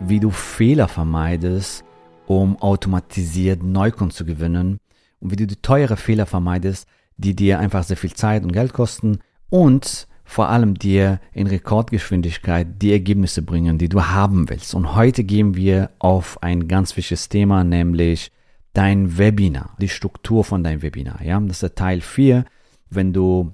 wie du Fehler vermeidest, um automatisiert Neukunden zu gewinnen und wie du die teure Fehler vermeidest, die dir einfach sehr viel Zeit und Geld kosten und vor allem dir in Rekordgeschwindigkeit die Ergebnisse bringen, die du haben willst. Und heute gehen wir auf ein ganz wichtiges Thema, nämlich dein Webinar, die Struktur von deinem Webinar. Ja, das ist der Teil 4. Wenn du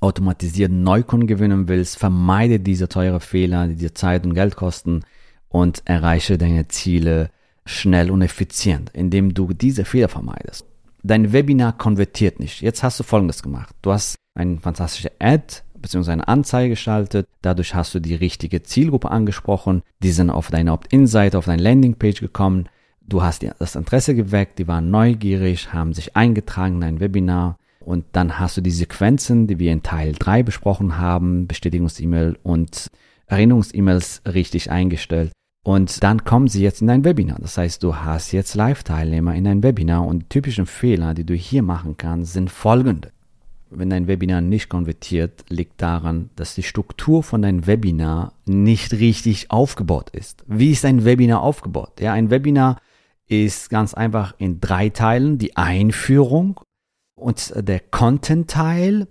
automatisiert Neukunden gewinnen willst, vermeide diese teure Fehler, die dir Zeit und Geld kosten und erreiche deine Ziele schnell und effizient, indem du diese Fehler vermeidest. Dein Webinar konvertiert nicht. Jetzt hast du Folgendes gemacht. Du hast eine fantastische Ad bzw. eine Anzeige geschaltet. Dadurch hast du die richtige Zielgruppe angesprochen. Die sind auf deine Opt-in-Seite, auf deine Landingpage gekommen. Du hast das Interesse geweckt, die waren neugierig, haben sich eingetragen in dein Webinar. Und dann hast du die Sequenzen, die wir in Teil 3 besprochen haben, Bestätigungs-E-Mail und Erinnerungs-E-Mails richtig eingestellt. Und dann kommen sie jetzt in dein Webinar. Das heißt, du hast jetzt Live-Teilnehmer in dein Webinar und die typischen Fehler, die du hier machen kannst, sind folgende. Wenn dein Webinar nicht konvertiert, liegt daran, dass die Struktur von deinem Webinar nicht richtig aufgebaut ist. Wie ist ein Webinar aufgebaut? Ja, ein Webinar ist ganz einfach in drei Teilen. Die Einführung und der Content-Teil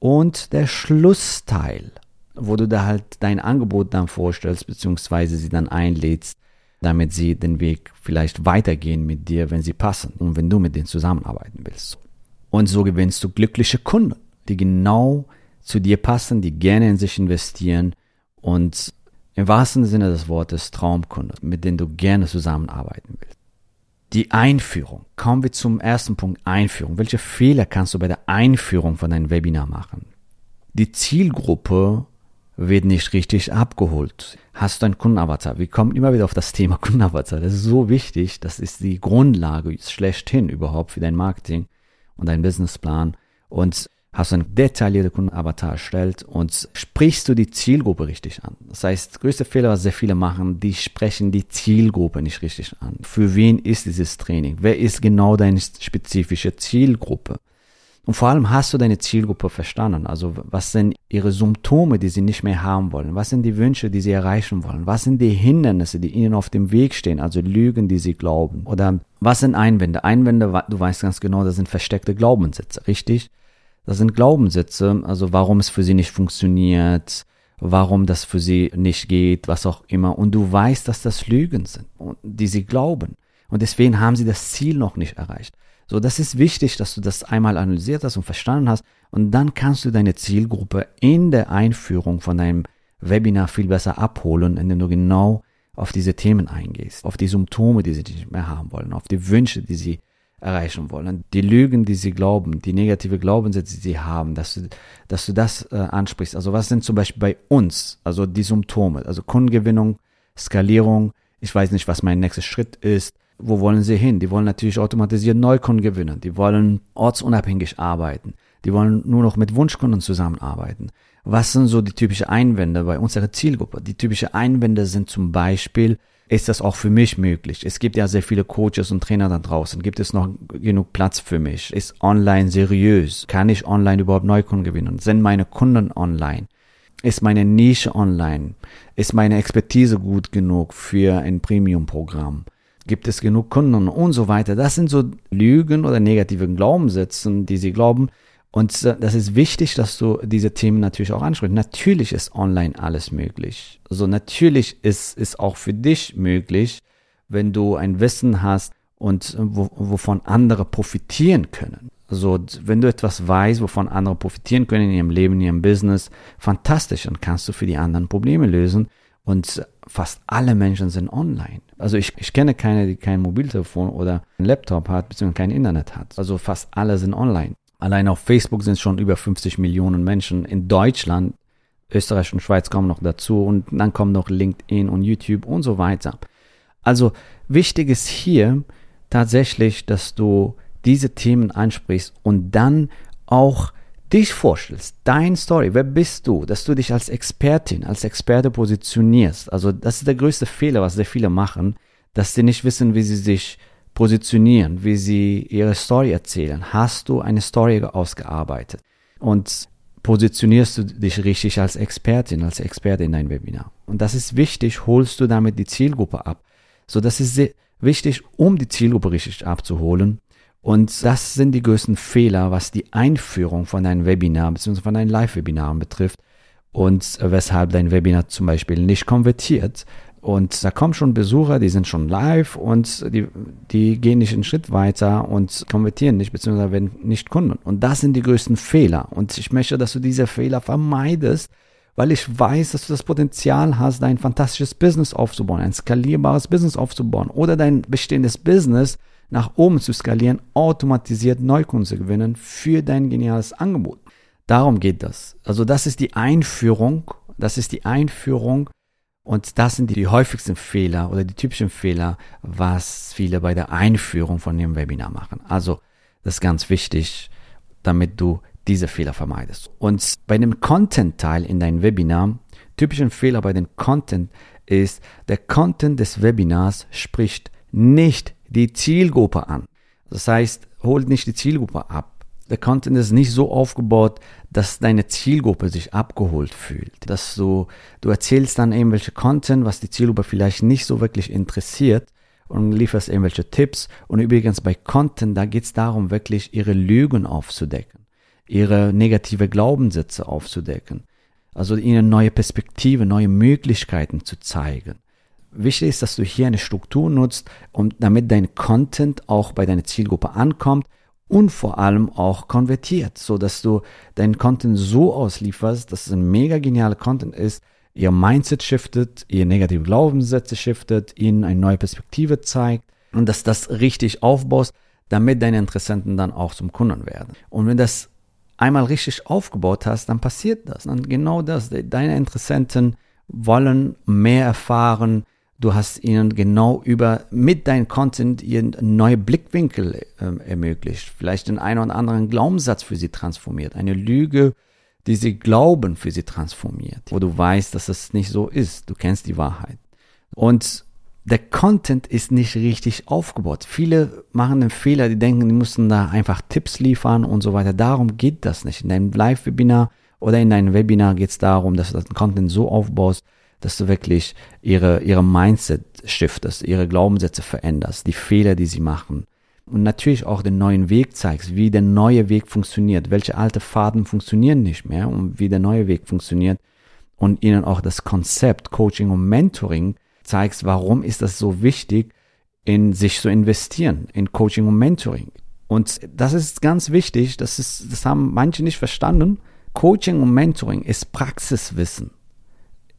und der Schlussteil wo du da halt dein Angebot dann vorstellst, beziehungsweise sie dann einlädst, damit sie den Weg vielleicht weitergehen mit dir, wenn sie passen und wenn du mit denen zusammenarbeiten willst. Und so gewinnst du glückliche Kunden, die genau zu dir passen, die gerne in sich investieren und im wahrsten Sinne des Wortes Traumkunden, mit denen du gerne zusammenarbeiten willst. Die Einführung. Kommen wir zum ersten Punkt Einführung. Welche Fehler kannst du bei der Einführung von deinem Webinar machen? Die Zielgruppe wird nicht richtig abgeholt. Hast du einen Kundenavatar? Wir kommen immer wieder auf das Thema Kundenavatar. Das ist so wichtig. Das ist die Grundlage schlechthin überhaupt für dein Marketing und deinen Businessplan. Und hast du einen detaillierten Kundenavatar erstellt und sprichst du die Zielgruppe richtig an. Das heißt, größte Fehler, was sehr viele machen, die sprechen die Zielgruppe nicht richtig an. Für wen ist dieses Training? Wer ist genau deine spezifische Zielgruppe? Und vor allem hast du deine Zielgruppe verstanden. Also was sind ihre Symptome, die sie nicht mehr haben wollen? Was sind die Wünsche, die sie erreichen wollen? Was sind die Hindernisse, die ihnen auf dem Weg stehen? Also Lügen, die sie glauben? Oder was sind Einwände? Einwände, du weißt ganz genau, das sind versteckte Glaubenssätze, richtig? Das sind Glaubenssätze, also warum es für sie nicht funktioniert, warum das für sie nicht geht, was auch immer. Und du weißt, dass das Lügen sind, die sie glauben. Und deswegen haben sie das Ziel noch nicht erreicht. So, das ist wichtig, dass du das einmal analysiert hast und verstanden hast. Und dann kannst du deine Zielgruppe in der Einführung von deinem Webinar viel besser abholen, indem du genau auf diese Themen eingehst, auf die Symptome, die sie nicht mehr haben wollen, auf die Wünsche, die sie erreichen wollen, die Lügen, die sie glauben, die negative Glaubenssätze, die sie haben, dass du, dass du das äh, ansprichst. Also was sind zum Beispiel bei uns, also die Symptome, also Kundengewinnung, Skalierung, ich weiß nicht, was mein nächster Schritt ist, wo wollen sie hin? Die wollen natürlich automatisiert Neukunden gewinnen. Die wollen ortsunabhängig arbeiten. Die wollen nur noch mit Wunschkunden zusammenarbeiten. Was sind so die typischen Einwände bei unserer Zielgruppe? Die typischen Einwände sind zum Beispiel, ist das auch für mich möglich? Es gibt ja sehr viele Coaches und Trainer da draußen. Gibt es noch genug Platz für mich? Ist online seriös? Kann ich online überhaupt Neukunden gewinnen? Sind meine Kunden online? Ist meine Nische online? Ist meine Expertise gut genug für ein Premium-Programm? Gibt es genug Kunden und so weiter. Das sind so Lügen oder negative Glaubenssätze, die sie glauben. Und das ist wichtig, dass du diese Themen natürlich auch ansprichst. Natürlich ist online alles möglich. Also natürlich ist es auch für dich möglich, wenn du ein Wissen hast und wo, wovon andere profitieren können. Also wenn du etwas weißt, wovon andere profitieren können in ihrem Leben, in ihrem Business, fantastisch, dann kannst du für die anderen Probleme lösen. Und fast alle Menschen sind online. Also ich, ich kenne keine, die kein Mobiltelefon oder ein Laptop hat, beziehungsweise kein Internet hat. Also fast alle sind online. Allein auf Facebook sind schon über 50 Millionen Menschen. In Deutschland, Österreich und Schweiz kommen noch dazu und dann kommen noch LinkedIn und YouTube und so weiter. Also wichtig ist hier tatsächlich, dass du diese Themen ansprichst und dann auch dich vorstellst, dein Story, wer bist du, dass du dich als Expertin, als Experte positionierst. Also das ist der größte Fehler, was sehr viele machen, dass sie nicht wissen, wie sie sich positionieren, wie sie ihre Story erzählen. Hast du eine Story ausgearbeitet und positionierst du dich richtig als Expertin, als Experte in dein Webinar. Und das ist wichtig, holst du damit die Zielgruppe ab. So, das ist sehr wichtig, um die Zielgruppe richtig abzuholen und das sind die größten Fehler, was die Einführung von deinem Webinar bzw. von deinen Live-Webinaren betrifft und weshalb dein Webinar zum Beispiel nicht konvertiert. Und da kommen schon Besucher, die sind schon live und die, die gehen nicht einen Schritt weiter und konvertieren nicht, beziehungsweise werden nicht Kunden. Und das sind die größten Fehler. Und ich möchte, dass du diese Fehler vermeidest, weil ich weiß, dass du das Potenzial hast, dein fantastisches Business aufzubauen, ein skalierbares Business aufzubauen oder dein bestehendes Business nach oben zu skalieren, automatisiert Neukunden zu gewinnen für dein geniales Angebot. Darum geht das. Also das ist die Einführung, das ist die Einführung und das sind die, häufigsten Fehler oder die typischen Fehler, was viele bei der Einführung von dem Webinar machen. Also das ist ganz wichtig, damit du diese Fehler vermeidest. Und bei dem Content-Teil in deinem Webinar, typischen Fehler bei dem Content ist, der Content des Webinars spricht nicht die Zielgruppe an. Das heißt, holt nicht die Zielgruppe ab. Der Content ist nicht so aufgebaut, dass deine Zielgruppe sich abgeholt fühlt. Dass du, du erzählst dann irgendwelche Content, was die Zielgruppe vielleicht nicht so wirklich interessiert und lieferst irgendwelche Tipps. Und übrigens bei Content, da geht es darum, wirklich ihre Lügen aufzudecken, ihre negative Glaubenssätze aufzudecken. Also ihnen neue Perspektive, neue Möglichkeiten zu zeigen. Wichtig ist, dass du hier eine Struktur nutzt, um, damit dein Content auch bei deiner Zielgruppe ankommt und vor allem auch konvertiert, so dass du deinen Content so auslieferst, dass es ein mega genialer Content ist, ihr Mindset shiftet, ihr negative Glaubenssätze shiftet, ihnen eine neue Perspektive zeigt und dass das richtig aufbaust, damit deine Interessenten dann auch zum Kunden werden. Und wenn das einmal richtig aufgebaut hast, dann passiert das. Dann genau das. Deine Interessenten wollen mehr erfahren, Du hast ihnen genau über, mit deinem Content ihren neue Blickwinkel äh, ermöglicht. Vielleicht den einen oder anderen Glaubenssatz für sie transformiert. Eine Lüge, die sie glauben, für sie transformiert. Wo du weißt, dass es nicht so ist. Du kennst die Wahrheit. Und der Content ist nicht richtig aufgebaut. Viele machen den Fehler, die denken, die müssen da einfach Tipps liefern und so weiter. Darum geht das nicht. In deinem Live-Webinar oder in deinem Webinar geht es darum, dass du den Content so aufbaust, dass du wirklich ihre, ihre Mindset shiftest, ihre Glaubenssätze veränderst, die Fehler, die sie machen. Und natürlich auch den neuen Weg zeigst, wie der neue Weg funktioniert, welche alte Faden funktionieren nicht mehr und wie der neue Weg funktioniert. Und ihnen auch das Konzept Coaching und Mentoring zeigst, warum ist das so wichtig, in sich zu investieren, in Coaching und Mentoring. Und das ist ganz wichtig, das, ist, das haben manche nicht verstanden. Coaching und Mentoring ist Praxiswissen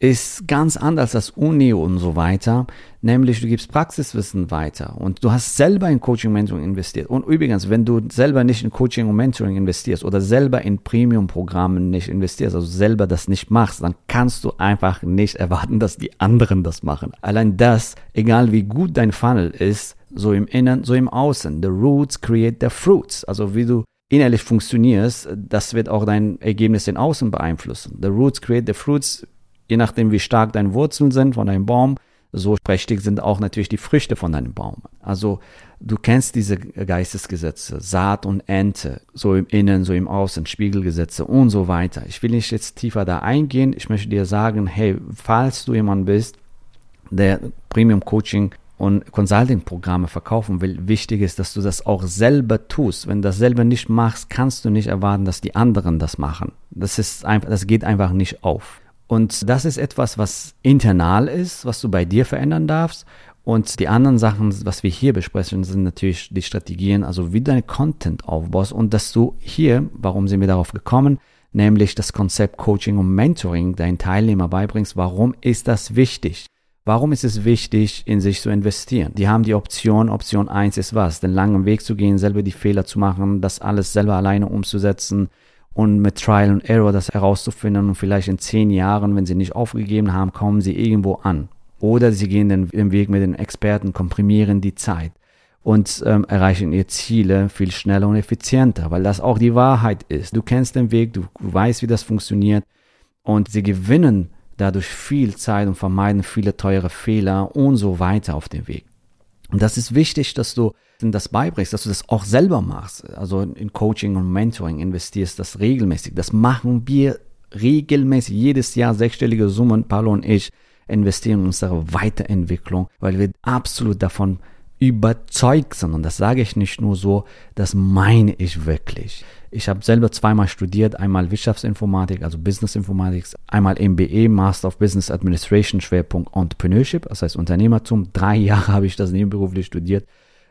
ist ganz anders als Uni und so weiter. Nämlich du gibst Praxiswissen weiter und du hast selber in Coaching Mentoring investiert. Und übrigens, wenn du selber nicht in Coaching und Mentoring investierst oder selber in Premium-Programmen nicht investierst, also selber das nicht machst, dann kannst du einfach nicht erwarten, dass die anderen das machen. Allein das, egal wie gut dein Funnel ist, so im Innen, so im Außen. The roots create the fruits. Also wie du innerlich funktionierst, das wird auch dein Ergebnis in Außen beeinflussen. The roots create the fruits je nachdem, wie stark deine Wurzeln sind von deinem Baum, so prächtig sind auch natürlich die Früchte von deinem Baum. Also du kennst diese Geistesgesetze, Saat und Ernte, so im Innen, so im Außen, Spiegelgesetze und so weiter. Ich will nicht jetzt tiefer da eingehen. Ich möchte dir sagen, hey, falls du jemand bist, der Premium Coaching und Consulting-Programme verkaufen will, wichtig ist, dass du das auch selber tust. Wenn du das selber nicht machst, kannst du nicht erwarten, dass die anderen das machen. Das ist einfach, das geht einfach nicht auf. Und das ist etwas, was internal ist, was du bei dir verändern darfst. Und die anderen Sachen, was wir hier besprechen, sind natürlich die Strategien, also wie du deine Content aufbaust und dass du hier, warum sind wir darauf gekommen, nämlich das Konzept Coaching und Mentoring deinen Teilnehmer beibringst. Warum ist das wichtig? Warum ist es wichtig, in sich zu investieren? Die haben die Option, Option eins ist was? Den langen Weg zu gehen, selber die Fehler zu machen, das alles selber alleine umzusetzen und mit Trial and Error das herauszufinden und vielleicht in zehn Jahren, wenn sie nicht aufgegeben haben, kommen sie irgendwo an. Oder sie gehen den, den Weg mit den Experten, komprimieren die Zeit und ähm, erreichen ihre Ziele viel schneller und effizienter, weil das auch die Wahrheit ist. Du kennst den Weg, du weißt, wie das funktioniert und sie gewinnen dadurch viel Zeit und vermeiden viele teure Fehler und so weiter auf dem Weg. Und das ist wichtig, dass du das beibringst, dass du das auch selber machst. Also in Coaching und Mentoring investierst das regelmäßig. Das machen wir regelmäßig jedes Jahr sechsstellige Summen, Paolo und ich investieren in unsere Weiterentwicklung, weil wir absolut davon überzeugt sind. Und das sage ich nicht nur so, das meine ich wirklich. Ich habe selber zweimal studiert, einmal Wirtschaftsinformatik, also Business Informatik, einmal MBE, Master of Business Administration, Schwerpunkt Entrepreneurship, das heißt Unternehmertum. Drei Jahre habe ich das nebenberuflich studiert.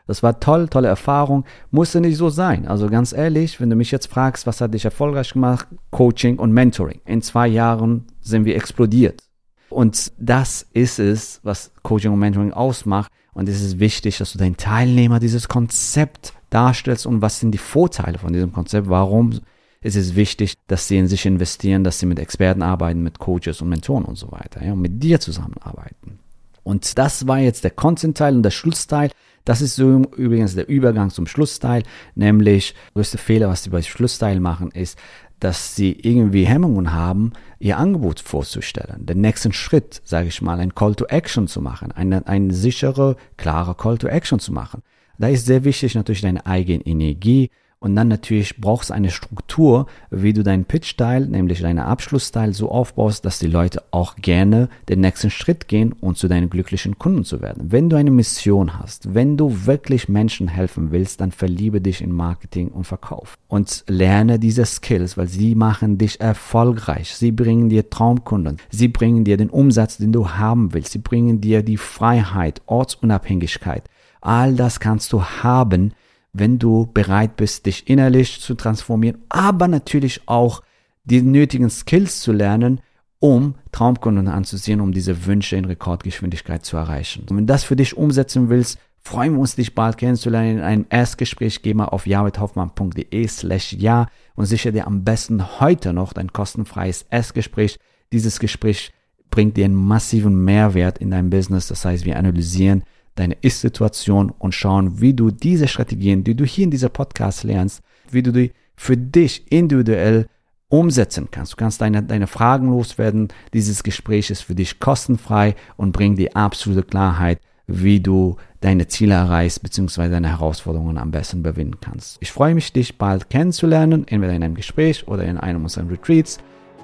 Das war toll, tolle Erfahrung. Musste nicht so sein. Also ganz ehrlich, wenn du mich jetzt fragst, was hat dich erfolgreich gemacht? Coaching und Mentoring. In zwei Jahren sind wir explodiert. Und das ist es, was Coaching und Mentoring ausmacht. Und es ist wichtig, dass du deinen Teilnehmer dieses Konzept darstellst und was sind die Vorteile von diesem Konzept. Warum ist es wichtig, dass sie in sich investieren, dass sie mit Experten arbeiten, mit Coaches und Mentoren und so weiter, ja, und mit dir zusammenarbeiten. Und das war jetzt der Content-Teil und der Schlussteil. Das ist so übrigens der Übergang zum Schlussteil, nämlich der größte Fehler, was sie bei Schlussteil machen, ist, dass sie irgendwie Hemmungen haben, ihr Angebot vorzustellen. Den nächsten Schritt, sage ich mal, ein Call to Action zu machen, eine, ein sichere, klare Call to Action zu machen. Da ist sehr wichtig natürlich deine eigene Energie, und dann natürlich brauchst du eine Struktur, wie du deinen Pitch-Style, nämlich deinen Abschluss-Style so aufbaust, dass die Leute auch gerne den nächsten Schritt gehen und zu deinen glücklichen Kunden zu werden. Wenn du eine Mission hast, wenn du wirklich Menschen helfen willst, dann verliebe dich in Marketing und Verkauf und lerne diese Skills, weil sie machen dich erfolgreich. Sie bringen dir Traumkunden. Sie bringen dir den Umsatz, den du haben willst. Sie bringen dir die Freiheit, Ortsunabhängigkeit. All das kannst du haben, wenn du bereit bist, dich innerlich zu transformieren, aber natürlich auch die nötigen Skills zu lernen, um Traumkunden anzusehen, um diese Wünsche in Rekordgeschwindigkeit zu erreichen. Und wenn das für dich umsetzen willst, freuen wir uns, dich bald kennenzulernen in einem Erstgespräch. Geh mal auf jaredhoffmann.de slash ja und sichere dir am besten heute noch dein kostenfreies Erstgespräch. Dieses Gespräch bringt dir einen massiven Mehrwert in deinem Business. Das heißt, wir analysieren deine Ist-Situation und schauen, wie du diese Strategien, die du hier in dieser Podcast lernst, wie du die für dich individuell umsetzen kannst. Du kannst deine, deine Fragen loswerden. Dieses Gespräch ist für dich kostenfrei und bringt dir absolute Klarheit, wie du deine Ziele erreichst bzw. deine Herausforderungen am besten überwinden kannst. Ich freue mich, dich bald kennenzulernen, entweder in einem Gespräch oder in einem unserer Retreats.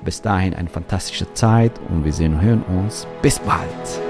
Bis dahin eine fantastische Zeit und wir sehen und hören uns. Bis bald!